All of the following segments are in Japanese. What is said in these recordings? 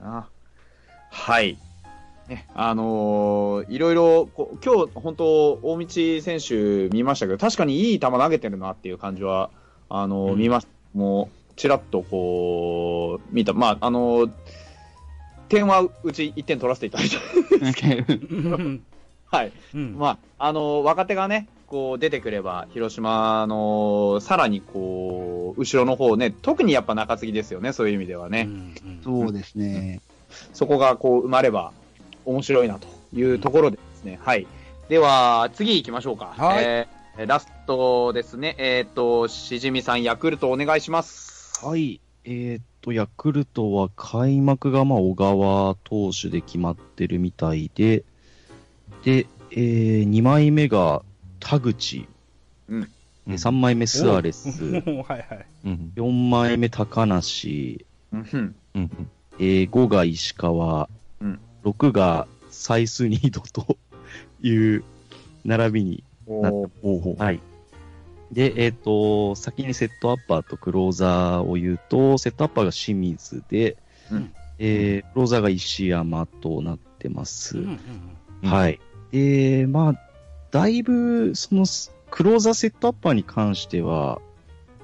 な。はい。ね、あのーいろいろこう、今日、本当、大道選手見ましたけど、確かにいい球投げてるなっていう感じは、あのーうん見まもう、ちらっとこう、見た。まあ、あのー点はうち1点取らせていただいた。うん はい。うんまあ、あのー若手がね、こう出てくれば、広島の、さらにこう、後ろの方ね、特にやっぱ中継ぎですよね、そういう意味ではね。うんそうですね。そこがこう生まれば面白いなというところでですね。はい。では、次行きましょうか。はいえーラストですね。えっ、と、しじみさん、ヤクルトお願いします。はい。えーっと、ヤクルトは開幕がまあ小川投手で決まってるみたいで、で、えー、2枚目が田口、うんで3枚目スアレス、はいはい。うん。4枚目高梨、うん。うん。えー、5が石川、うん6がサイスニードという並びになってはい。で、えっ、と、先にセットアッパーとクローザーを言うと、セットアッパーが清水で、うんえークローザーが石山となってます。うんうんうんはい。で、まあ、だいぶ、その、クローザーセットアッパーに関しては、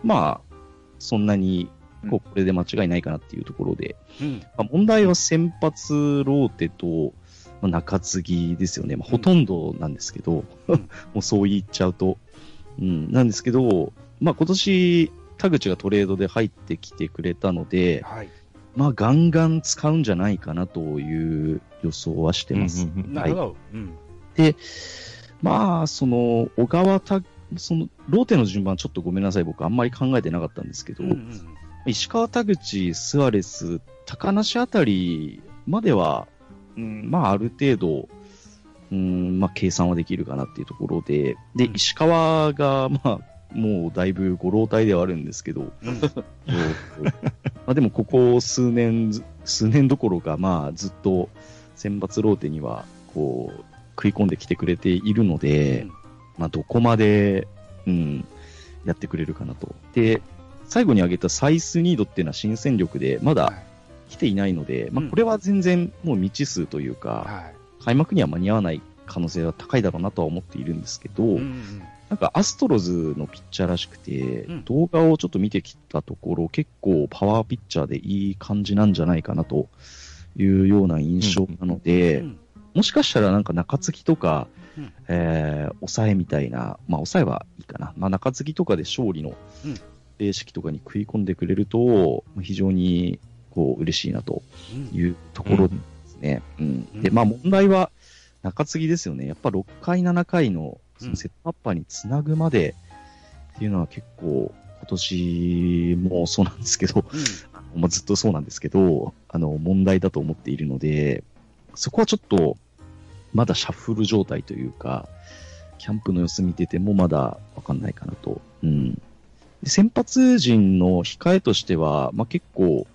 まあ、そんなに、こうこれで間違いないかなっていうところで、うんまあ、問題は先発ローテと、まあ中継ぎですよね。まあ、ほとんどなんですけど、うん もうそう言っちゃうと。うん、なんですけど、まあ今年、田口がトレードで入ってきてくれたので、はい。まあガンガン使うんじゃないかなという予想はしてます。うんうんうんなるほど。うん。まあ、その、小川た、その、ローテの順番ちょっとごめんなさい、僕あんまり考えてなかったんですけど、うんうん石川田口、スアレス、高梨あたりまでは、うん、まあ、ある程度、うん、まあ、計算はできるかなっていうところで、で、うん。石川が、まあ、もうだいぶご老体ではあるんですけど、まあでもここ数年ず、数年どころか、まあ、ずっと選抜ローテには、こう、食い込んできてくれているので、うん。まあ、どこまで、うん、やってくれるかなと。で、最後に挙げたサイスニードっていうのは新戦力で、まだ来ていないので、まあ、うん。これは全然もう未知数というか、はい。開幕には間に合わない可能性は高いだろうなとは思っているんですけど、うんうん。なんかアストロズのピッチャーらしくて、うん。動画をちょっと見てきたところ、結構パワーピッチャーでいい感じなんじゃないかなというような印象なので、うんもしかしたらなんか中継ぎとか、うん。えー抑えみたいな、まあ抑えはいいかな。まあ中継ぎとかで勝利のうん。形式とかに食い込んでくれると、非常にこう嬉しいなとうん。いうところですね。うん。うん。で、まあ問題は中継ぎですよね。やっぱ6回、7回のそうん。のセットアッパーにつなぐまでっていうのは結構今年もそうなんですけど、まあ、ずっとそうなんですけど、あの、問題だと思っているので、そこはちょっと、まだシャッフル状態というか、キャンプの様子見ててもまだわかんないかなと。うん。で先発陣の控えとしては、まあ、結構、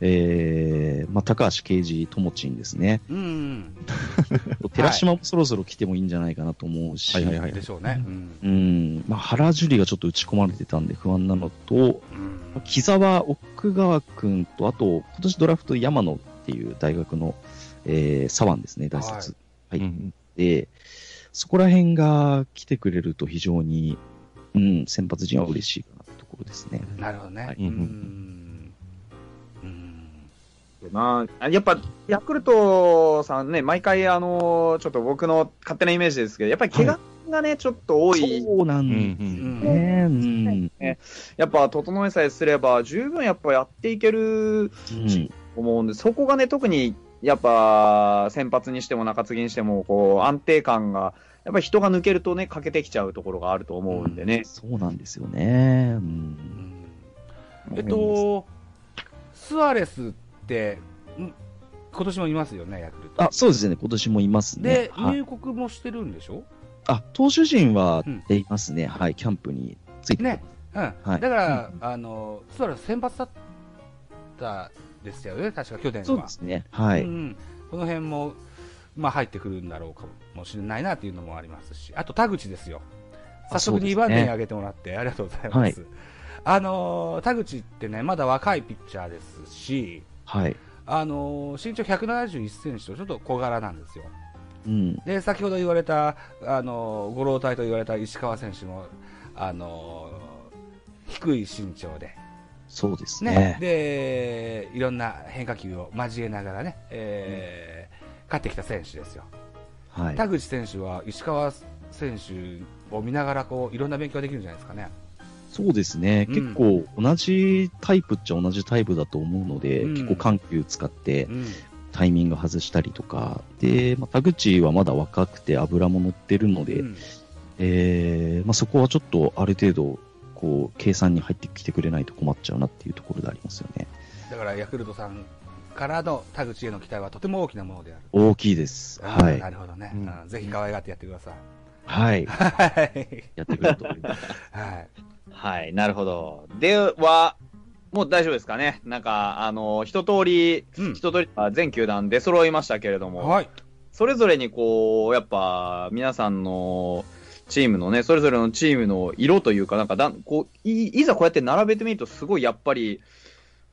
えー、まあ、高橋奎二、ともちんですね。うんうん 寺島もそろそろ来てもいいんじゃないかなと思うし、はいはいはいでしょうね。うんうん、まあ、原樹里がちょっと打ち込まれてたんで不安なのと、うん木沢、奥川くんと、あと、今年ドラフト山野っていう大学の、えー、左腕ですね、大卒。はい。うんで、そこら辺が来てくれると非常に、うん、先発陣は嬉しいかなってところですね。なるほどね。はいうんうんなあやっぱ、ヤクルトさんね、毎回、あのちょっと僕の勝手なイメージですけど、やっぱり怪我がね、ちょっと多い。そうなうんんうんですね。うん。やっぱ、整えさえすれば、十分やっぱやっていけるうん思うんで、そこがね、特に、やっぱ、先発にしても中継ぎにしても、こう、安定感が、やっぱり人が抜けるとね、欠けてきちゃうところがあると思うんでね。そうなんですよね。うんうんえっと、スアレスって、ん今年もいますよね、ヤクルト。あ、そうですね。今年もいますね。で、はい入国もしてるんでしょ？あ、投手陣はうんいますね。はい。キャンプについてね。うん。はいだから、あの、スアレス先発だったですよね、確か去年は。そうですね。はい。うん、この辺も、まあ、入ってくるんだろうかもしれないなというのもありますし、あと田口ですよ、早速2あそうですね番手に挙げてもらって、ありがとうございます。あのー田口ってね、まだ若いピッチャーですし、はい。あのー身長171センチとちょっと小柄なんですよ。うん。で、先ほど言われた、あのー、五郎隊と言われた石川選手も、あのー低い身長で、そうですねね。で、いろんな変化球を交えながらね、えー勝ってきた選手ですよ。はい。田口選手は石川選手を見ながらこういろんな勉強ができるんじゃないですかね。そうですね。うん結構同じタイプっちゃ同じタイプだと思うので、うん結構緩急使ってうん、タイミング外したりとか、で、まあ、田口はまだ若くて油も乗ってるので、うんえーまあ、そこはちょっとある程度、こう、計算に入ってきてくれないと困っちゃうなっていうところでありますよね。だからヤクルトさんからの田口への期待はとても大きなものである。大きいです。はいな。るほどね、うんうんぜひ可愛がってやってください。はい。はい。やってくれると思います。はい。はい、なるほど。では、もう大丈夫ですかね。なんか、あの、一通り、うん一通り、あ全球団出揃いましたけれども、はい。それぞれにこう、やっぱ、皆さんのチームのね、それぞれのチームの色というか、なんかだん、こう、いいざこうやって並べてみると、すごいやっぱり、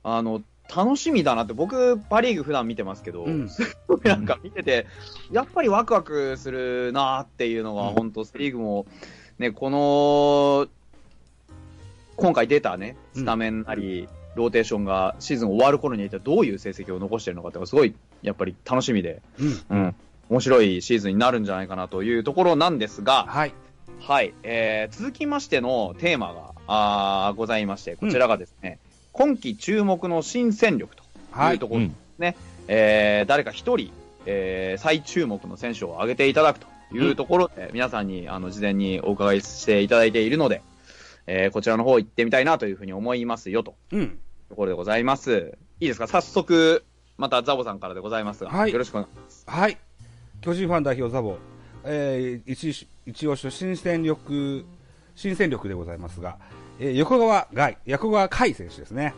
あの、楽しみだなって、僕、パ・リーグ普段見てますけど、うんすごいなんか見てて、やっぱりワクワクするなっていうのが、うん本当セ・リーグも、ね、この、今回出たね、スタメンなり、ローテーションがシーズン終わる頃に一体どういう成績を残しているのかってすごい、やっぱり楽しみで、うん。うん、面白いシーズンになるんじゃないかなというところなんですが、はい。はい、えー続きましてのテーマがあーございまして、こちらがですね、今季注目の新戦力とはいいうところ、うんえー誰か一人、えー最注目の選手を挙げていただくというところで、皆さんにあの事前にお伺いしていただいているので、えーこちらの方行ってみたいなというふうに思いますよとうん。いうところでございます。いいですか？早速、またザボさんからでございますが、はいよろしくお願いします。はい。巨人ファン代表ザボ、えー、一一押しの新戦力、新戦力でございますが、えー横川外、横川海選手ですね。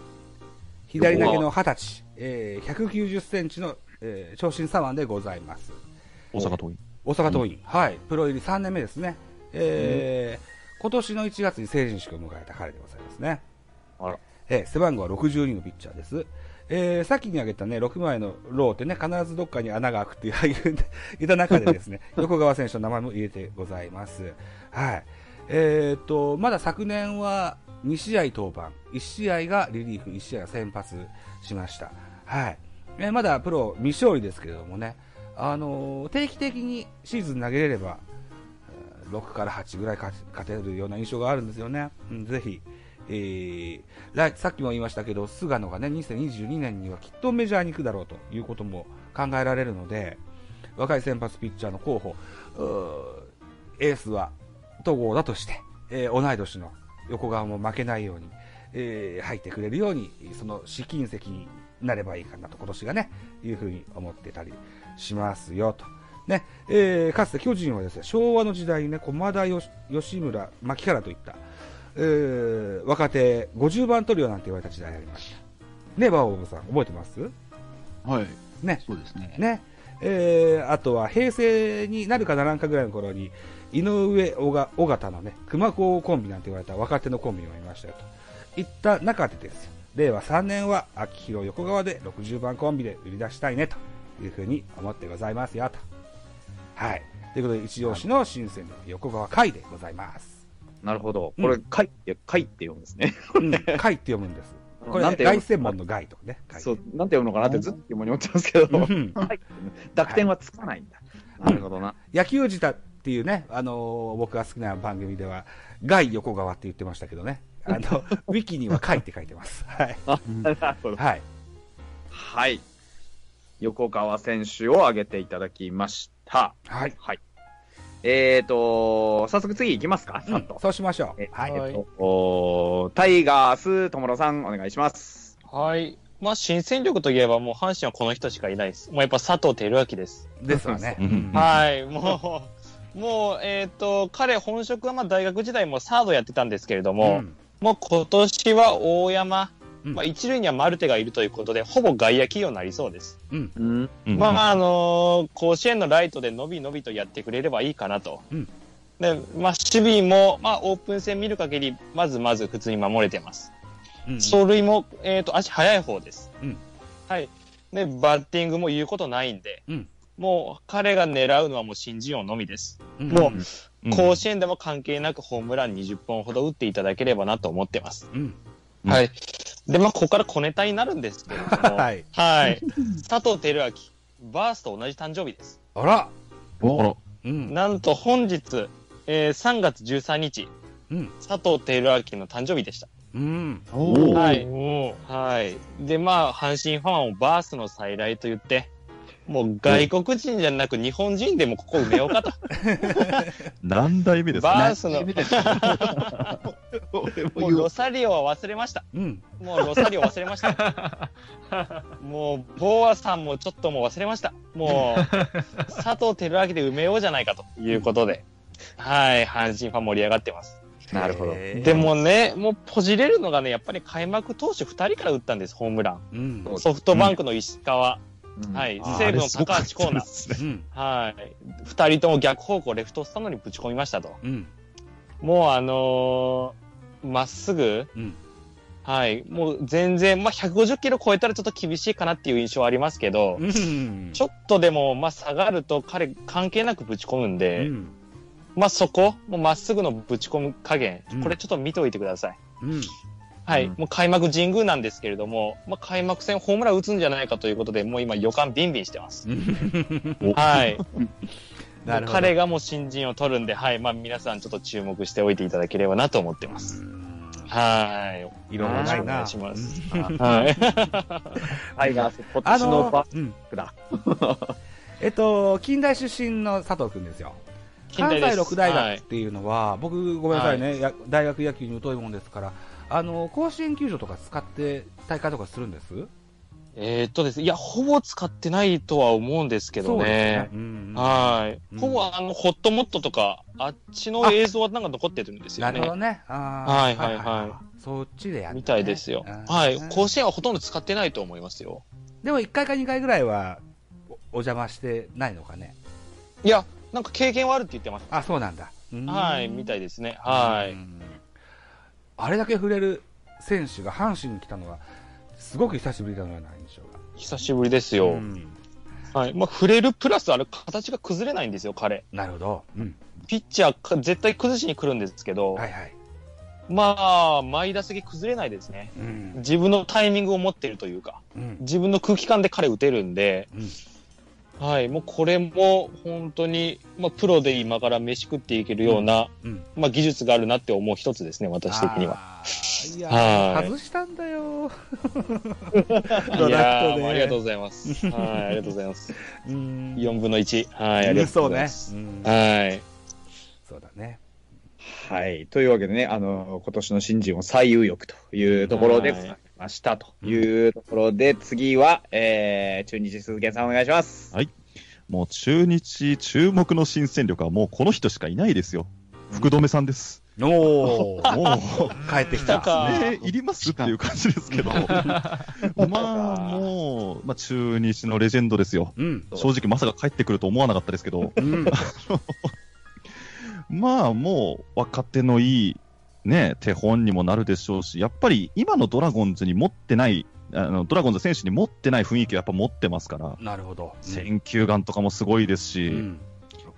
左投げの20歳、えー、190センチの、えー長身左腕でございます。大阪桐蔭。大阪桐蔭、はい、プロ入り3年目ですね。えー今年の1月に成人式を迎えた彼でございますね。あらえー背番号は62のピッチャーです。えー、さっきに挙げたね、6枚のローってね、必ずどっかに穴が開くっていう言う言った中でですね、横川選手の名前も入れてございます。はい。えーっと、まだ昨年は2試合登板、1試合がリリーフ、1試合が先発しました。はい。えーまだプロ未勝利ですけれどもね、あのー定期的にシーズン投げれれば、えー6から8ぐらい勝勝てるような印象があるんですよね。うん、ぜひ、えーさっきも言いましたけど、菅野がね、2022年にはきっとメジャーに行くだろうということも考えられるので、若い先発ピッチャーの候補、ーエースは戸郷だとして、えー同い年の横川も負けないように、えー入ってくれるように、その試金石になればいいかなと、今年がね、いうふうに思ってたりしますよと。ねえーかつて巨人はですね昭和の時代にね駒田吉村、牧原といった、えー若手50番トリオなんて言われた時代ありました。ね、バオブさん、覚えてます？はい。ね。そうですね。ね。えーあとは平成になるかならんかぐらいの頃に、井上尾が尾形のね、熊高コンビなんて言われた若手のコンビがいましたよと。いった中でですよ。令和3年は秋広横川で60番コンビで売り出したいねというふうに思ってございますよと。はい。ということで、一押しの新鮮の横川海でございます。なるほど。うんこれ、貝って、貝って読むんですね。うん、海って読むんです。これ、ね、なんて読む？凱旋門の凱とかね。凱そう、なんて読むのかなってずっと疑問に思ってますけど、うん はい濁点はつかないんだ。なるほどな。野球舌っていうね、あのー僕が好きな番組では、ガイ横川って言ってましたけどね、あの、ウィキには貝って書いてます。はい。はい。はい。横川選手を挙げていただきました。はい。はい。えーと、早速次行きますか、うん。そうしましょう。えはい。えっと、おタイガース、友野さん、お願いします。はい。まあ、新戦力といえば、もう阪神はこの人しかいないです。もうやっぱ佐藤輝明です。ですわね。はい。もう、もう、えっ、と、彼、本職はまあ大学時代もサードやってたんですけれども、うんもう今年は大山、うんまあ、一塁にはマルテがいるということで、ほぼ外野起用になりそうです。うん。まあ、あのー甲子園のライトでのびのびとやってくれればいいかなと。うんで、まあ、守備も、まあ、オープン戦見る限り、まずまず普通に守れてます。うん走塁も、えっ、と、足速い方です。うんはい。ね、バッティングも言うことないんで、うんもう彼が狙うのはもう新人王のみです。うんもううん甲子園でも関係なくホームラン20本ほど打っていただければなと思ってます。うん。うんはい。で、まあ、ここから小ネタになるんですけれども、はい。はい。佐藤輝明、バースと同じ誕生日です。あら。あら、うん。なんと本日、えー3月13日、うん。佐藤輝明の誕生日でした。うん。はい。はい。で、まあ、阪神ファンをバースの再来と言って、もう外国人じゃなく日本人でもここ埋めようかと。何代目ですか？バースの、俺ももうロサリオは忘れました。うん。もうロサリオ忘れました。もう、ボーアさんもちょっともう忘れました。もう、佐藤輝明で埋めようじゃないかということで、はい、阪神ファン盛り上がってます。なるほど。で、もね、もうポジれるのがね、やっぱり開幕投手2人から打ったんです、ホームラン。うん。ソフトバンクの石川、はい西武の高橋コーナー。はい。二人とも逆方向、レフトスタンドにぶち込みましたと。うん。もうあのーまっすぐ、うんはい。もう全然、まあ、150キロ超えたらちょっと厳しいかなっていう印象はありますけど、うん。ちょっとでも、まあ、下がると彼関係なくぶち込むんうで、ん。まあ、そこ、もうまっすぐのぶち込む加減うん、これちょっと見ておいてください。うん。はい。うんもう開幕神宮なんですけれども、まあ、開幕戦ホームラン打つんじゃないかということで、もう今予感ビンビンしてます。はい。彼がもう新人を取るんで、はい。まあ、皆さんちょっと注目しておいていただければなと思ってます。はい。いろいろないな。お願いしますうんはい。タイガース、今あ年のバ。ックだ。えっと、近代出身の佐藤くんですよ。関西六大学っていうのは、僕、ごめんなさいね、や大学野球に疎いもんですから、あの甲子園球場とか使って大会とかするんです？えーっとですね、いや、ほぼ使ってないとは思うんですけどね。うんはい。うんほぼあの、ホットモットとか、あっちの映像はなんか残ってるんですよね。なるほどね。はいはいはいそっちでやって、ね。みたいですよ。うんはい。甲子園はほとんど使ってないと思いますよ。でも1回か2回ぐらいはおお邪魔してないのかね。いや、なんか経験はあるって言ってます。あ、そうなんだ。うんはい、みたいですね。はい。うんあれだけ触れる選手が阪神に来たのは、すごく久しぶりだのような印象が。久しぶりですよ。うんはい。まあ、触れるプラス、あれ、形が崩れないんですよ、彼。なるほど。うん。ピッチャーか、絶対崩しに来るんですけど、はいはい。まあ、前打席崩れないですね。うん。自分のタイミングを持っているというか、うん。自分の空気感で彼打てるんで、うんはい、もうこれも本当に、まあ、プロで今から飯食っていけるような、うん。まあ、技術があるなって思う一つですね、私的には。いやはいー、外したんだよ。いドラフトでやありがとうございます。はい、ありがとうございます。うん。4分の1。はい、ありがとうございます。そうね。うんはい。そうだね。はい。というわけでね、あの、今年の新人を最有力というところではいましたというところで、次は、えー、中日鈴木さんお願いします。もう中日注目の新戦力はもうこの人しかいないですよ。福留さんです。おー、もう、帰ってきたかね、いりますっていう感じですけど。まあ、もう、まあ中日のレジェンドですよ。うん。正直まさか帰ってくると思わなかったですけど、うん。まあもう若手のいい、ね、手本にもなるでしょうし、やっぱり今のドラゴンズに持ってない、あのドラゴンズ選手に持ってない雰囲気をやっぱ持ってますから、なるほど。選球眼とかもすごいですし、うん。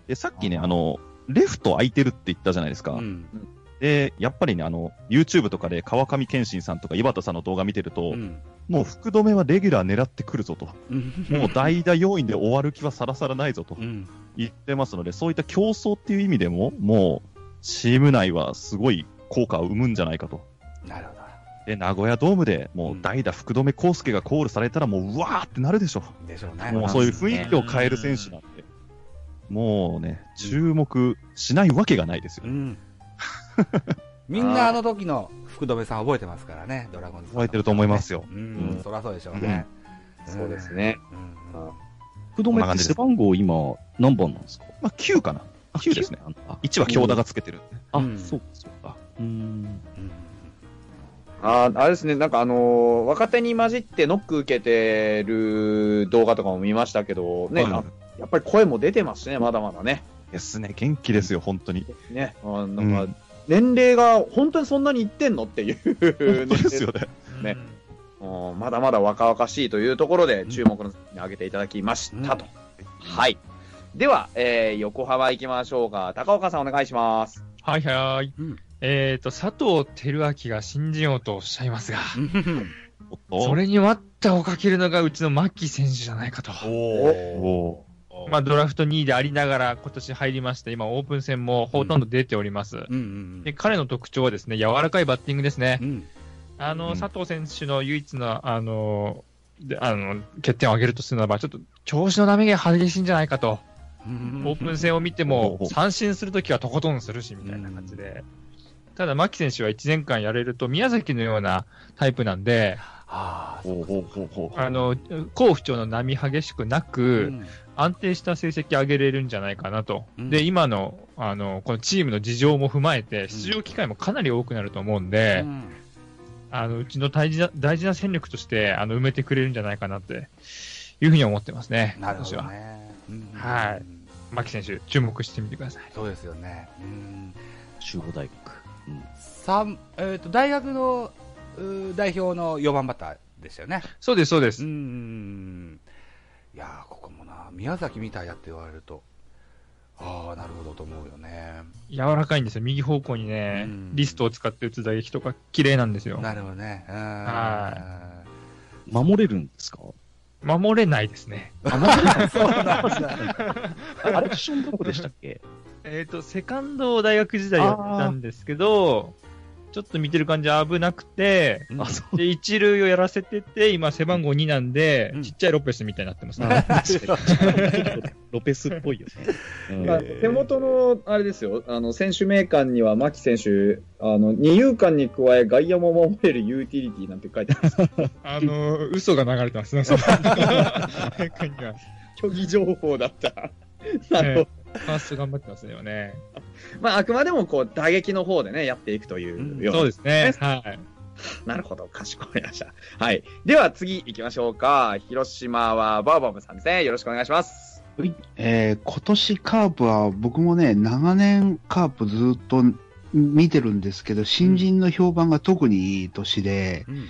でさっきね、あの、レフト空いてるって言ったじゃないですか。うん。で、やっぱりね、あの、YouTube とかで川上健信さんとか井端さんの動画見てると、うん。もう福留はレギュラー狙ってくるぞと、うんもう代打要員で終わる気はさらさらないぞとうん。言ってますので、そういった競争っていう意味でも、もう、チーム内はすごい効果を生むんじゃないかと。なるほど。で、名古屋ドームでもう代打福留康介がコールされたらもう、うわーってなるでしょ。でしょうね。もうそういう雰囲気を変える選手なんで、もうね、注目しないわけがないですよう。ん。みんなあの時の福留さん覚えてますからね、ドラゴンズ。覚えてると思いますよ。ううんん、そりゃそうでしょうね。そうですね。うん。うん福留って背番号今何番なんですか？まあ、9かな。9ですね。あ1は京田がつけてる。あ、うんそうか、そうか。うーん。うんあーあれですね、なんかあのー若手に混じってノック受けてる動画とかも見ましたけど、ね、はいあやっぱり声も出てますね、まだまだね。ですね。元気ですよ、本当に。ね、あなんかうん、年齢が本当にそんなにいってんのっていうですよね。ねうんまだまだ若々しいというところで注目の挙げていただきましたと。はい。では、えー、横浜行きましょうか。高岡さんお願いします。はいはい。うんえっ、と、佐藤輝明が信じようとおっしゃいますが、それに待ったをかけるのがうちの牧選手じゃないかと。おまあ、ドラフト2位でありながら今年入りまして、今オープン戦もほとんど出ております。うんうんで彼の特徴はですね、柔らかいバッティングですねう。ん。あの、うん佐藤選手の唯一の、あの、であの、欠点を挙げるとするならば、ちょっと調子の波が激しいんじゃないかと。うんオープン戦を見ても、三振するときはとことんするし、みたいな感じで。ただ、牧選手は1年間やれると、宮崎のようなタイプなんで、ああ、ほうほうほうほうあの、好不調の波激しくなく、安定した成績上げれるんじゃないかなと。うんで、今の、あの、このチームの事情も踏まえて、出場機会もかなり多くなると思うんで、うんあの、うちの大事な、大事な戦力として、あの、埋めてくれるんじゃないかなって、いうふうに思ってますね。なるほ私は。どね。うんはい。牧選手、注目してみてください。そうですよね。うん。中央大学。うん三、えっ、と、大学のうー代表の4番バッターでしたよね。そうです、そうでうす。ん。いやー、ここもな、宮崎みたいやって言われると、ああ、なるほどと思うよね。柔らかいんですよ。右方向にね、うんリストを使って打つ打撃とか綺麗なんですよ。なるほどね。うん。は守れるんですか？守れないですね。そうなんだ。あれ、ポジションどこでしたっけ？えっ、と、セカンドを大学時代やったんですけど、ちょっと見てる感じ危なくて、うんあ、そう。で、一塁をやらせてて、今背番号2なんで、うんちっちゃいロペスみたいになってますね。ロペスっぽいよね。うんまあ手元の、あれですよ、あの、選手名鑑には、牧選手、あの、二遊間に加え、外野も守れるユーティリティなんて書いてあるんです あの、嘘が流れてますね、そ虚偽情報だった。なるほど。ファースト頑張ってますね、今ね。まあ、あくまでも、こう、打撃の方でね、やっていくというようなそうですね。はい。なるほど、かしこまりました。はい。では次行きましょうか。広島はバーバブさんですね。よろしくお願いします。えー今年カープは僕もね、長年カープずっと見てるんですけど、新人の評判が特にいい年で、うん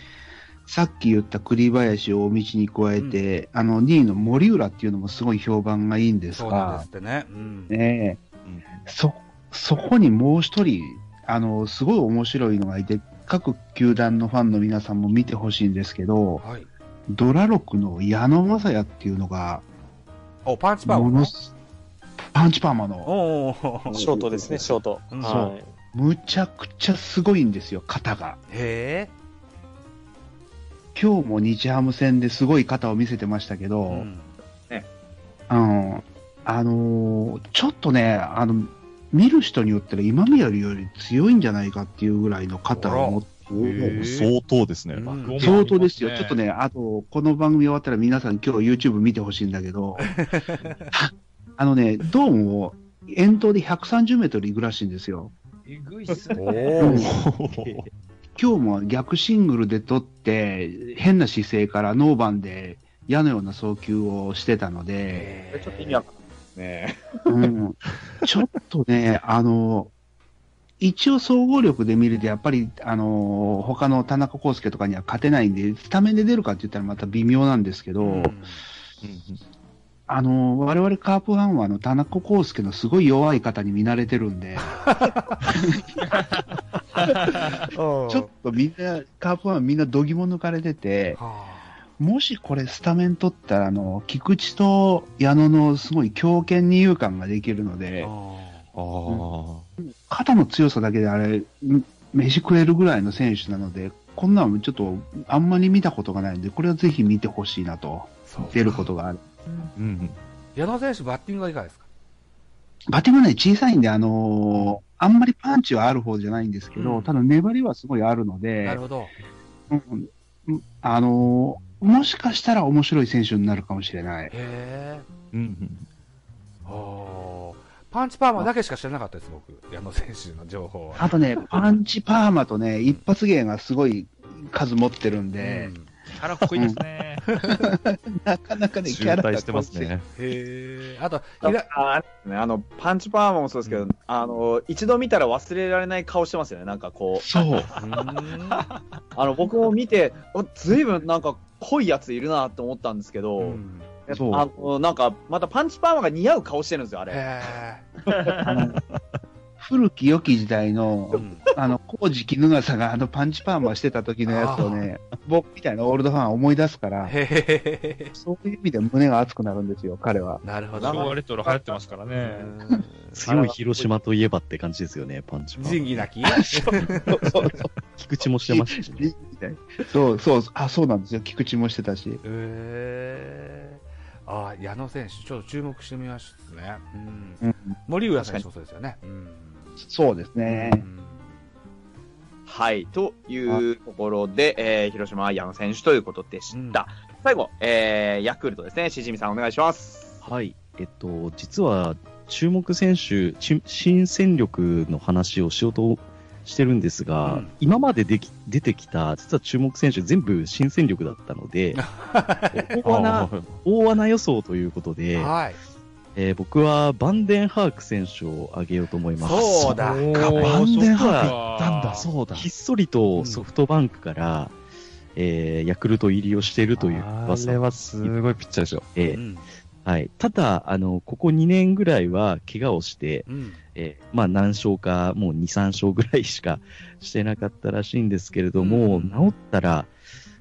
さっき言った栗林を大道に加えて、あの2位の森浦っていうのもすごい評判がいいんですそうなんでがす、ってね。うん。ねえうんそ、そこにもう一人、あの、すごい面白いのがいて、各球団のファンの皆さんも見てほしいんですけど、はい。ドラロクの矢野正也っていうのが、お、パンチパーマパンチパーマの、ショートですね、ショート。むちゃくちゃすごいんですよ、肩が。へ今日も日ハム戦ですごい肩を見せてましたけど、え。うんあの、あのーちょっとね、あの、見る人によっては今宮より強いんじゃないかっていうぐらいの肩を持って、相当ですね。うん相当ですよ。ねちょっとね、あと、この番組終わったら皆さん今日 YouTube 見てほしいんだけど、あのね、ドームを遠投で130メートル行くらしいんですよ。えぐいっすね。お今日も逆シングルで取って、変な姿勢からノーバンで矢のような送球をしてたので、ちょっと意味わかんないですね。うん、ちょっとね、あの、一応総合力で見ると、やっぱり、あの、他の田中康介とかには勝てないんで、スタメンで出るかって言ったらまた微妙なんですけど、あの、我々カープファンは、あの、田中康介のすごい弱い方に見慣れてるんで、ちょっとみんな、カープファンはみんな度肝抜かれてて、もしこれスタメン取ったら、あの、菊池と矢野のすごい強肩二遊間ができるので、ああ。肩の強さだけであれ、ん飯食えるぐらいの選手なので、こんなのちょっとあんまり見たことがないんで、これはぜひ見てほしいなと、出ることがある。うん。矢野選手、バッティングはいかがですか？バッティングはね、小さいんで、あのーあんまりパンチはある方じゃないんですけど、うんただ粘りはすごいあるのなでる、ほど。うんうんあのーもしかしたら面白い選手になるかもしれない。へえ。うん。おーパンチパーマだけしか知らなかったです、僕。矢野選手の情報は。あとね、パンチパーマとね、一発芸がすごい数持ってるんで、ャラ濃いですね。なかなかね、キ渋ャラが滞してますね。へえ。あと、あひら、あねあのパンチパーマもそうですけど、あの一度見たら忘れられない顔してますよね、なんかこう、そう。あの僕も見て、ずいぶんなんか濃いやついるなって思ったんですけど、うんそうあのなんかまたパンチパーマが似合う顔してるんですよ、あれ。古き良き時代え。のう、んあの、コウジキヌガサがあのパンチパーマしてた時のやつをね、僕みたいなオールドファンは思い出すから、へえ。そういう意味で胸が熱くなるんですよ、彼は。なるほ昭和ど。レトロ流行ってますからね。うん強い広島といえばって感じですよね、パンチパン。仁義なき？菊池もしてましたしね。そうそう、あ、そうなんですよ。菊池もしてたし。へえ。ああ、矢野選手、ちょっと注目してみましたね。うんうん森浦選手もそうですよね。うんそうですねう。んはい、というところで、えー広島は矢野選手ということでした。最後、えーヤクルトですね、しじみさんお願いします。はい。えっと、実は、注目選手、ち新戦力の話をしようとしてるんですが、うん今まででき出てきた、実は注目選手全部新戦力だったので、大穴、大穴予想ということで、はい。えー僕はバンデンハーク選手を挙げようと思います。そうだ。バンデンハークそっかなんだ、そうだ。ひっそりとソフトバンクから、えーヤクルト入りをしているというあ噂れはすごいピッチャーですよ。で、うんはい。ただ、あの、ここ2年ぐらいは怪我をして、うんえーまあ何勝か、もう2、3勝ぐらいしかしてなかったらしいんですけれども、うん治ったら、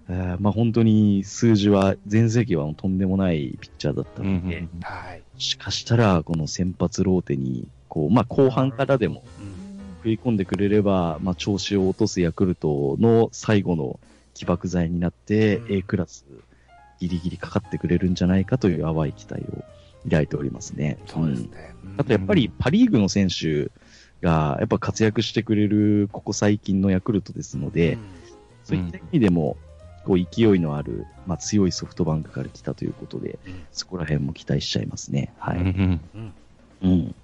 えーまあ本当に数字は、全盛期はとんでもないピッチャーだったので、うんはい。もしかしたら、この先発ローテに、こう、まあ後半からでもうん食い込んでくれれば、まあ調子を落とすヤクルトの最後の起爆剤になって、うん A クラスギリギリかかってくれるんじゃないかという淡い期待を抱いておりますね。そうですんね。あとやっぱりパリーグの選手がやっぱ活躍してくれるここ最近のヤクルトですので、そういった意味でも、こう勢いのある、まあ、強いソフトバンクから来たということで、うんそこら辺も期待しちゃいますね。はい。うんうんうん。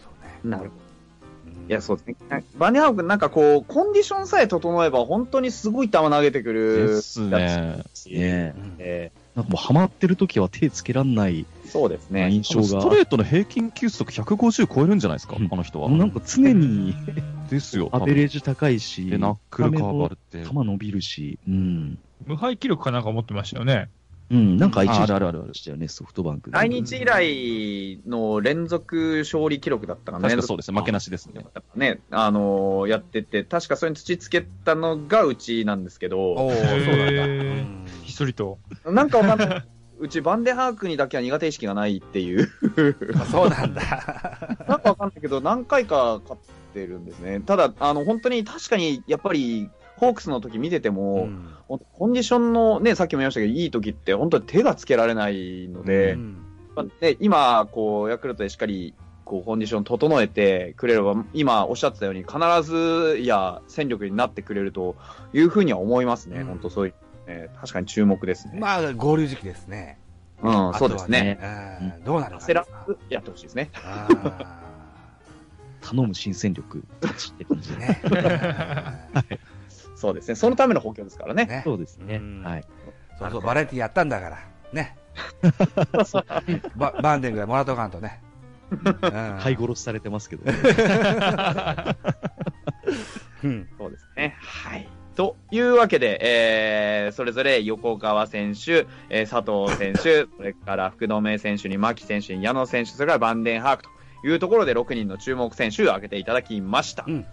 そうね。なるほど。うんいや、そうですね。バンデンハークなんかこう、コンディションさえ整えば、本当にすごい球投げてくる。ですね。ねうんえなんかもうハマってる時は手つけらんないーそうですね。印象が。ストレートの平均球速150超えるんじゃないですか、うんあの人は。なんか常に ですよ。アベレージ高いし、で、ナックルカーブあるって。球伸びるし、うん。無敗記録かなんか持ってましたよね。うん、なんか一時るあるあるあるでしたよね、ソフトバンクで。来日以来の連続勝利記録だったかな。確かそうですね。負けなしですね。ね、あのーやってて、確かそれに土つけたのがうちなんですけど、おー、そうなんだ。ひっそりと。なんかわかんない。うちバンデハークにだけは苦手意識がないっていう。あそうなんだ。なんかわかんないけど、何回か勝ってるんですね。ただ、あの、本当に確かに、やっぱり、ホークスの時見てても、んほんとコンディションのね、さっきも言いましたけど、いい時って本当に手がつけられないので、うんまあね、今、こう、ヤクルトでしっかり、こう、コンディション整えてくれれば、今おっしゃってたように、必ずや戦力になってくれるというふうには思いますね。うん本当そういう、ね、確かに注目ですね。まあ、合流時期ですね。うん、そうですね。うんどうなるか焦らずやってほしいですね。あ頼む新戦力って感じ。ね。そうですね。そのための補強ですからね。ねそうですねうん。はい。そうそう、バラエティやったんだから。ね。ばバンデンぐらいもらっとかんとね。うん買い殺しされてますけど、ね、うん。そうですね。はい。というわけで、えー、それぞれ横川選手、えー佐藤選手、それから福留選手に牧選手に矢野選手、それからバンデンハークというところで6人の注目選手を挙げていただきました。うん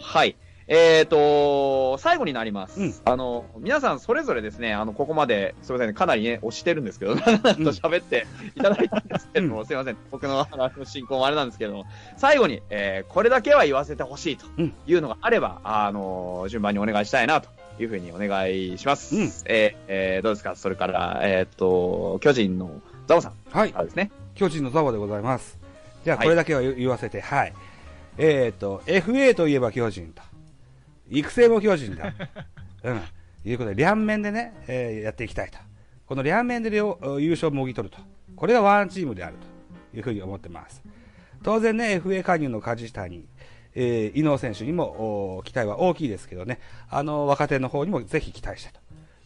はい。えーと、最後になります。うんあの、皆さんそれぞれですね、あの、ここまで、すみません、かなりね、押してるんですけど、長々と喋っていただいたんですけども、すみません、僕の話の進行もあれなんですけども、最後に、えーこれだけは言わせてほしいとうんいうのがあれば、あの、順番にお願いしたいなというふうにお願いします。うんえーえーどうですか？それから、えっ、と、巨人のザオさんはいですね。巨人のザワでございます。じゃあ、はいこれだけは言言わせて、はい。えっ、と、FA といえば巨人と。育成も巨人だ。うん。いうことで、両面でね、えーやっていきたいと。この両面で両優勝をもぎ取ると。これがワンチームであるというふうに思ってます。当然ね、FA 加入の梶下に、えー、伊能選手にも期待は大きいですけどね、あの、若手の方にもぜひ期待したと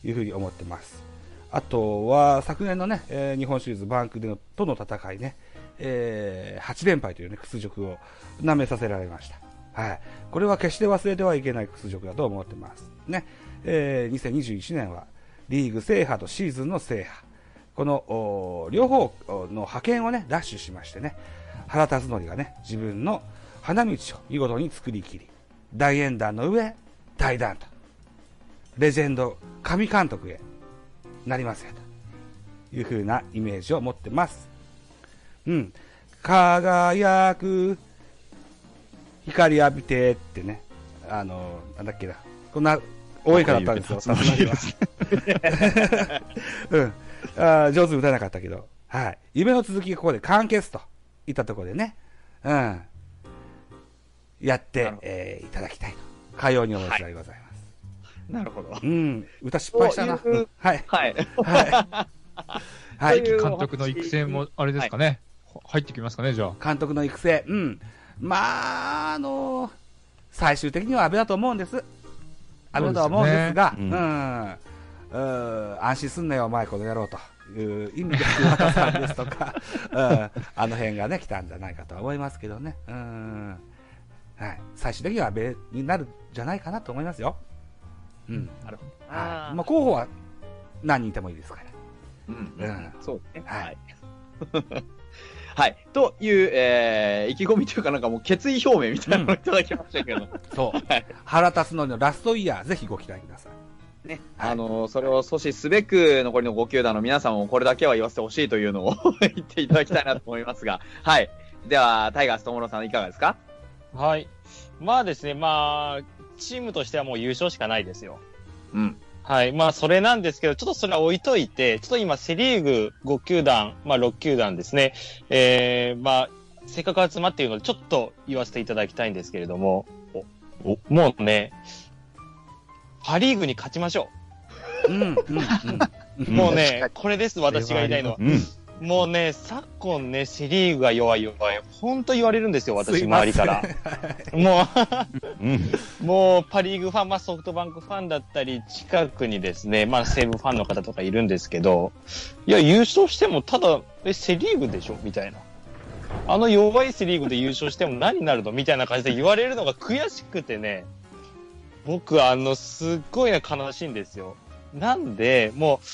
いうふうに思ってます。あとは、昨年のね、えー日本シリーズバンクでのとの戦いね、えー8連敗というね、屈辱を舐めさせられました。はい。これは決して忘れてはいけない屈辱だと思ってます。ね。えー2021年は、リーグ制覇とシーズンの制覇。この、両方の派遣をね、ダッシュしましてね、原辰徳がね、自分の花道を見事に作り切り、大演壇の上、大団と、レジェンド、神監督へなりますよという風なイメージを持ってます。うん。輝く、光浴びてってね、あの、なんだっけな、こんな、多いからだったんですよ、さすがには。うん。あー上手に歌えなかったけど、はい。夢の続きがここで完結といったところでね、うん。やってえーいただきたいと。かように思う次第でございます。なるほど。うん。歌失敗したな。いううんはい。はい。はい。はい。監督の育成も、あれですかね、入ってきますかね、じゃあ。監督の育成、うん。まあ、あの最終的には安倍だと思うんです。安倍だと思うんですが、そうねん。うん安心すんなよ、お前、この野郎という意味で、桑田さんですとか、うん、あの辺がね、来たんじゃないかとは思いますけどね。うん。はい。最終的には安倍になるんじゃないかなと思いますよ。うん。なるほど。はい。まあ、候補は何人いてもいいですから。うんうんそうですね。はい はい。はい。という、えー、意気込みというか、なんかもう決意表明みたいなのをいただきましたけど、そう。はい腹立つののラストイヤー、ぜひご期待ください。ね、はいあの、それを阻止すべく、残りの5球団の皆さんもこれだけは言わせてほしいというのを 言っていただきたいなと思いますが、はい。では、タイガース友野さんいかがですか？はい。まあですね、まあ、チームとしてはもう優勝しかないですよ。うん。はい。まあ、それなんですけど、ちょっとそれは置いといて、ちょっと今、セリーグ5球団、まあ、6球団ですね。えー、まあ、せっかく集まっているので、ちょっと言わせていただきたいんですけれども、おもうね、パリーグに勝ちましょうん、うん、うん。う。もうね、これです、私が言いたいのは。うん。もうね、昨今ね、セリーグが弱い弱い。本当言われるんですよ、私、周りから。もうもう、パリーグファン、まあ、ソフトバンクファンだったり、近くにですね、まあ、西武ファンの方とかいるんですけど、いや、優勝しても、ただ、え、セリーグでしょ？みたいな。あの弱いセリーグで優勝しても何になるの？みたいな感じで言われるのが悔しくてね、僕、あの、すっごいね悲しいんですよ。なんで、もう、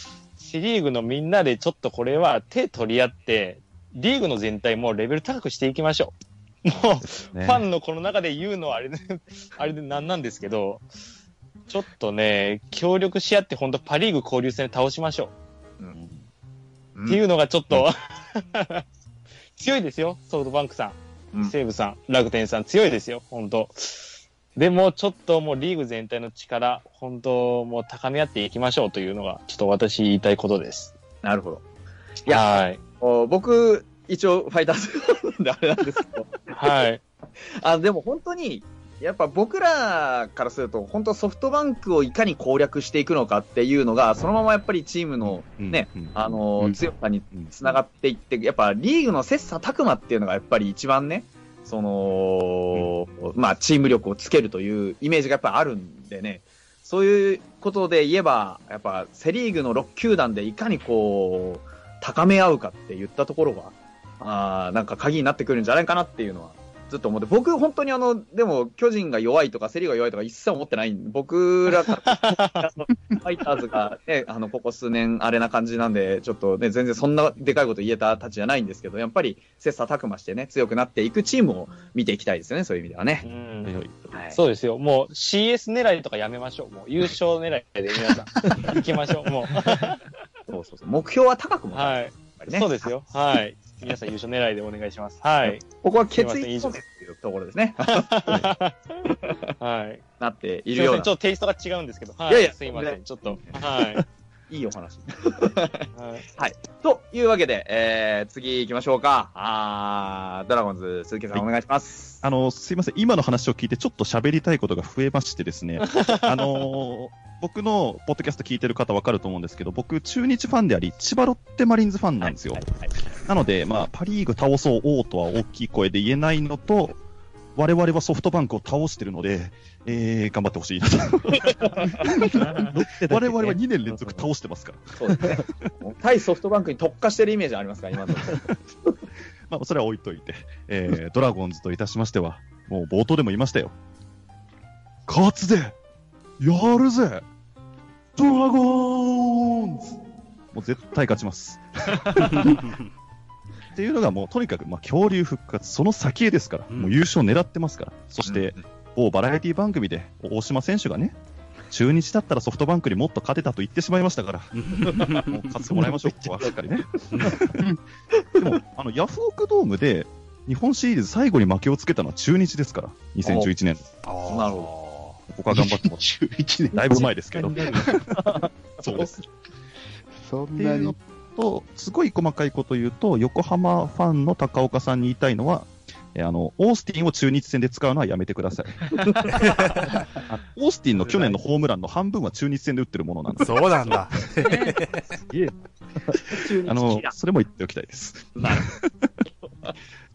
セリーグのみんなでちょっとこれは手取り合って、リーグの全体もレベル高くしていきましょう。もう、ねファンのこの中で言うのはあれで、あれでなんなんですけど、ちょっとね、協力し合って本当パリーグ交流戦で倒しましょう。っていうのがちょっと、強いですよ、ソフトバンクさん、うん西武さん、楽天さん、強いですよ、本当。でも、ちょっともうリーグ全体の力、本当、もう高め合っていきましょうというのが、ちょっと私言いたいことです。なるほど。いやはい。お僕、一応ファイターズなんであれなんですけど、はい。あ、でも本当に、やっぱ僕らからすると、本当ソフトバンクをいかに攻略していくのかっていうのが、そのままやっぱりチームのね、うんあの強さにうんつながっていって、やっぱリーグの切磋琢磨っていうのがやっぱり一番ね、その、まあチーム力をつけるというイメージがやっぱりあるんでね、そういうことで言えば、やっぱセリーグの6球団でいかにこう、高め合うかって言ったところが、あーなんか鍵になってくるんじゃないかなっていうのは、ずっと思って、僕本当にあの、でも巨人が弱いとかセリが弱いとか一切思ってないんで、僕らから、ファイターズがね、あの、ここ数年あれな感じなんで、ちょっとね、全然そんなでかいこと言えたたちじゃないんですけど、やっぱり切磋琢磨してね、強くなっていくチームを見ていきたいですよね、そういう意味ではうね。んはいはいはい。そうですよ。もう CS 狙いとかやめましょう。もう優勝狙いで皆さん、行きましょう。もう。そうそうそう。目標は高くも、はい。やっぱりね。そうですよ。はい。皆さん優勝狙いでお願いします。はい。ここは決意表明っていうところですね。はい。なってい。るようなちょっとテイストが違うんですけど。はい。いやいやすいません。ちょっと。はい。いいお話。はい。というわけで、えー、次行きましょうか。あードラゴンズ、鈴木さんお願いします。あの、すいません。今の話を聞いてちょっと喋りたいことが増えましてですね。あの、僕のポッドキャスト聞いてる方わかると思うんですけど、僕、中日ファンであり、千葉ロッテマリーンズファンなんですよ。はいはいなので、まあ、パリーグ倒そう王とは大きい声で言えないのと、我々はソフトバンクを倒してるので、えー、頑張ってほしいなと。我々は2年連続倒してますから。そうですね。対ソフトバンクに特化してるイメージありますから、今の。まあ、それは置いといて、えー、ドラゴンズといたしましては、もう冒頭でも言いましたよ。勝つぜやるぜ。ドラゴンズ。もう絶対勝ちます。っていうのがもうとにかく、まあ、恐竜復活、その先へですから、うん。もう優勝狙ってますから。そして、某バラエティ番組で大島選手がね、中日だったらソフトバンクにもっと勝てたと言ってしまいましたから、もう勝ってもらいましょう、ここはしっかりね。でも、あの、ヤフオクドームで、日本シリーズ最後に負けをつけたのは中日ですから、2011年。なるほここは頑張ってます。11年。だいぶ前ですけど。そうです。そんなに。と、すごい細かいこと言うと、横浜ファンの高岡さんに言いたいのは、えあの、オースティンを中日戦で使うのはやめてください。あ オースティンの去年のホームランの半分は中日戦で打ってるものなんで、そうなん だ。あの、それも言っておきたいです。なる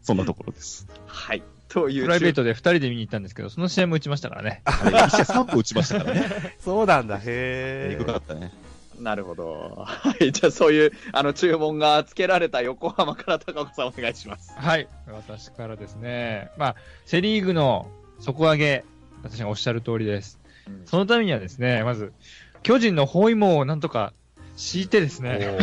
そんなところです。はい。というプライベートで2人で見に行ったんですけど、その試合も打ちましたからね。あれ、1試合3本打ちましたからね。そうなんだ。へええ。ぐかったね。なるほど。はい。じゃあ、そういう、あの、注文がつけられた横浜から高岡さんお願いします。はい。私からですね。まあ、セリーグの底上げ、私がおっしゃる通りです。そのためにはですね、まず、巨人の包囲網をなんとか敷いてですね、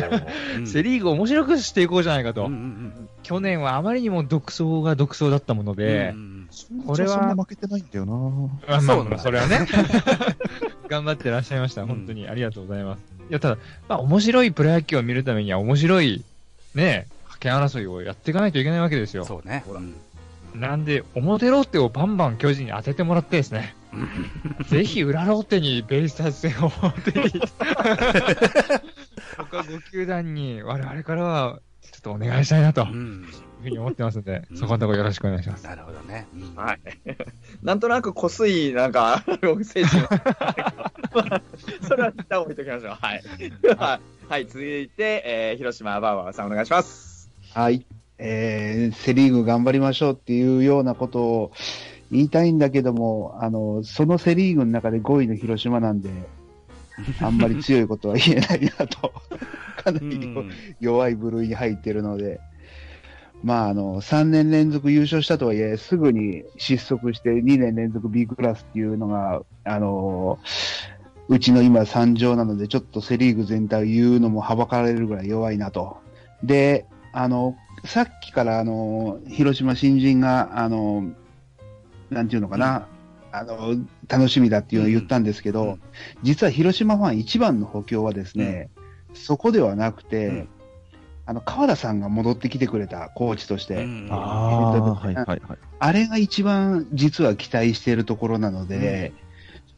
うんセリーグを面白くしていこうじゃないかと。うんうん去年はあまりにも独走が独走だったものうんでう、んこれはそんな負けてないんだよなあまあそうなそれはね。頑張ってらっしゃいました。本当にありがとうございます。いや、ただ、まあ、面白いプロ野球を見るためには面白い、ね、掛け争いをやっていかないといけないわけですよ。そうね。うんなんで、表ローテをバンバン巨人に当ててもらってですね、ぜひ裏ローテにベイスターズ戦を持って 他5球団に我々からはちょっとお願いしたいなといううんふうに思ってますので、うんそこのところよろしくお願いします。なるほどね。うんはい。なんとなく濃すい、なんか、精神。それは一旦置いときましょう。はい。はい。続いて、えー、広島バーバーさんお願いします。はい。えー、セリーグ頑張りましょうっていうようなことを言いたいんだけども、あの、そのセリーグの中で5位の広島なんで、あんまり強いことは言えないなと、かなりうん。弱い部類に入ってるので、まあ、あの、3年連続優勝したとはいえ、すぐに失速して2年連続 B クラスっていうのが、あの、うちの今惨状なので、ちょっとセリーグ全体を言うのもはばかられるぐらい弱いなと。で、あの、さっきからあの、広島新人が、あの、なんていうのかな、あの、楽しみだっていうのを言ったんですけど、うん。実は広島ファン一番の補強はですね、そこではなくて、うん。あの、川田さんが戻ってきてくれたコーチとして、うん。ああ、えっとはいはいはい。あれが一番実は期待しているところなので、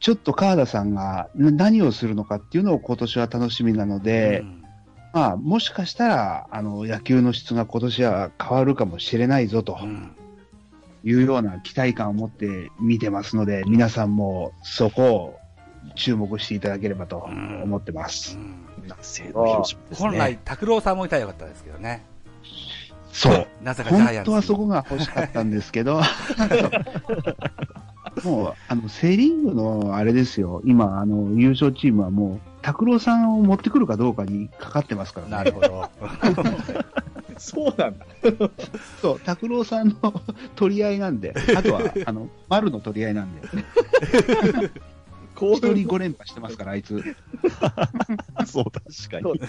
ちょっと川田さんがな何をするのかっていうのを今年は楽しみなので、うん。まあ、もしかしたら、あの、野球の質が今年は変わるかもしれないぞと。うんいうような期待感を持って見てますので、皆さんもそこを注目していただければと思ってます。本来、拓郎さんもいたらよかったですけどね。そう。なぜか。本当はそこが欲しかったんですけど、もう、あの、セリーグのあれですよ、今、あの、優勝チームはもう、拓郎さんを持ってくるかどうかにかかってますからね。なるほど。そうなんだ。そう、拓郎さんの取り合いなんで、あとは、あの、丸の取り合いなんで、こ一人5連覇してますから、あいつ。そう、確かに。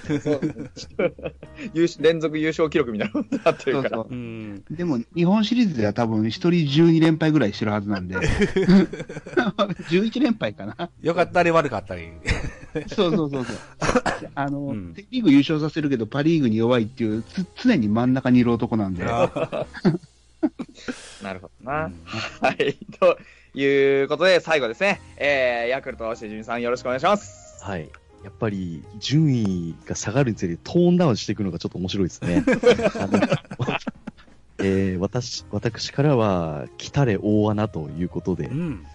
連続優勝記録みたいなことになってるから。そうそうう。ん。でも、日本シリーズでは多分、一人12連敗ぐらいしてるはずなんで、11連敗かな。よかったり悪かったり。そうそうそうそう。あの、うんセリーグ優勝させるけど、パリーグに弱いっていう、つ常に真ん中にいる男なんで、なるほどな。うんはい。ということで、最後ですね。えー、ヤクルト、しじみさんよろしくお願いします。はい。やっぱり、順位が下がるにつれてトーンダウンしていくのがちょっと面白いですね。えー私、私からは、来たれ大穴ということでう、ん。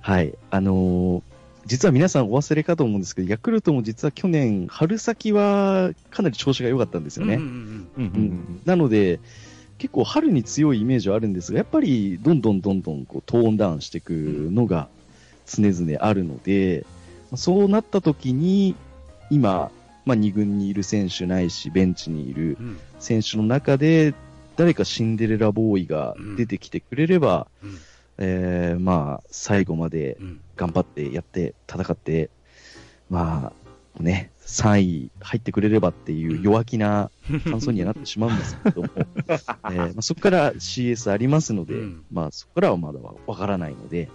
はい。あのー実は皆さんお忘れかと思うんですけど、ヤクルトも実は去年、春先はかなり調子が良かったんですよね。うんうんうんうん。うんなので、結構春に強いイメージはあるんですが、やっぱりどんどんどんどんこうトーンダウンしていくのが常々あるので、そうなった時に、今、まあ、2軍にいる選手ないし、ベンチにいるうん。選手の中で、誰かシンデレラボーイが出てきてくれれば、うんえーまあ、最後までうん頑張ってやって、戦って、まあ、ね、3位入ってくれればっていう弱気な感想にはなってしまうんですけども、えーまあ、そこから CS ありますので、うんまあ、そこからはまだわからないので、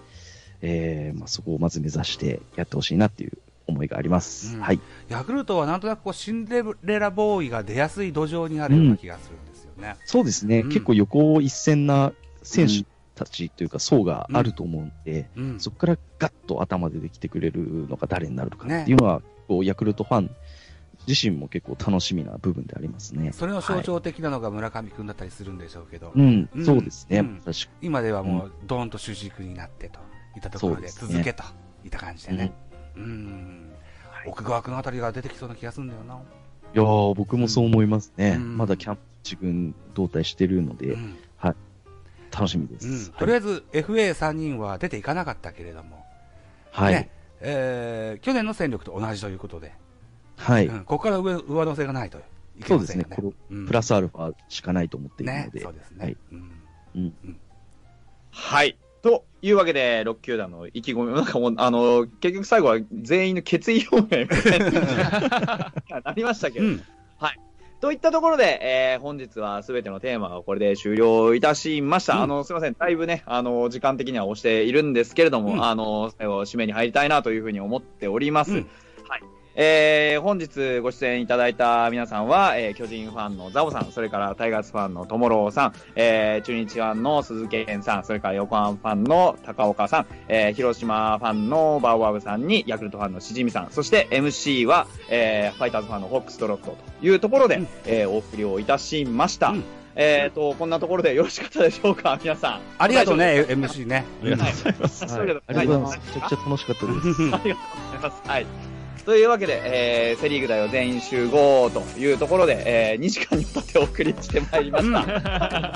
えーまあ、そこをまず目指してやってほしいなっていう思いがあります。うんはい。ヤクルトはなんとなくこうシンデレラボーイが出やすい土壌にあるような気がするんですよね。そうですね、うん結構横一線な選手たちというか層があると思うんで、うん。そこからガッと頭でできてくれるのが誰になるのかねっていうのは、こうヤクルトファン自身も結構楽しみな部分でありますね。それの象はい徴的なのが村上君だったりするんでしょうけど、うん、うん。そうですね、今ではもうドーンと主軸になってといったところで続けといった感じでね。うん。奥川君あたりが出てきそうな気がするんだよな。いやー僕もそう思いますね。うん。まだキャンプ一軍同体してるので、うん楽しみでうんす。とりあえず FA3 人は出ていかなかったけれども、はい。ねえー去年の戦力と同じということで、はい。うんここから上上乗せがないといけそうですね。ませんよね。このうんプラスアルファしかないと思っているねので。そうですね。はいうんうんはい。というわけで、6球団の意気込み、なんかもう、あの、結局最後は全員の決意表明みたいな なりましたけど、うんといったところで、えー本日はすべてのテーマがこれで終了いたしました。うんあの、すいません。だいぶね、あの、時間的には押しているんですけれども、うんあの、最後、締めに入りたいなというふうに思っております。うんはい。えー本日ご出演いただいた皆さんは、えー巨人ファンのザボさん、それからタイガースファンのトモローさん、えー中日ファンの鈴木健さん、それから横浜ファンの高岡さん、えー広島ファンのバウアブさんに、ヤクルトファンのしじみさん、そして MC は、えーファイターズファンのホックストロットというところで、うんえーお送りをいたしました。うんえっ、と、こんなところでよろしかったでしょうか、皆さん。ありがとうね、MC ね。ありがとうございます。はい。はいありがとうございます。めちゃくちゃ楽しかったです。ありがとうございます。はい。というわけで、えー、セリーグだよ全員集合というところで、えー、2時間にわたってお送りしてまいりました。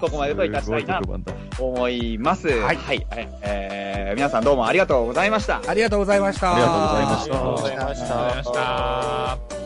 ここまでといたしたいなと思います。ははいい。えー、皆さんどうも。ありがとうございました。ありがとうございましたありがとうございましたありがとうございました。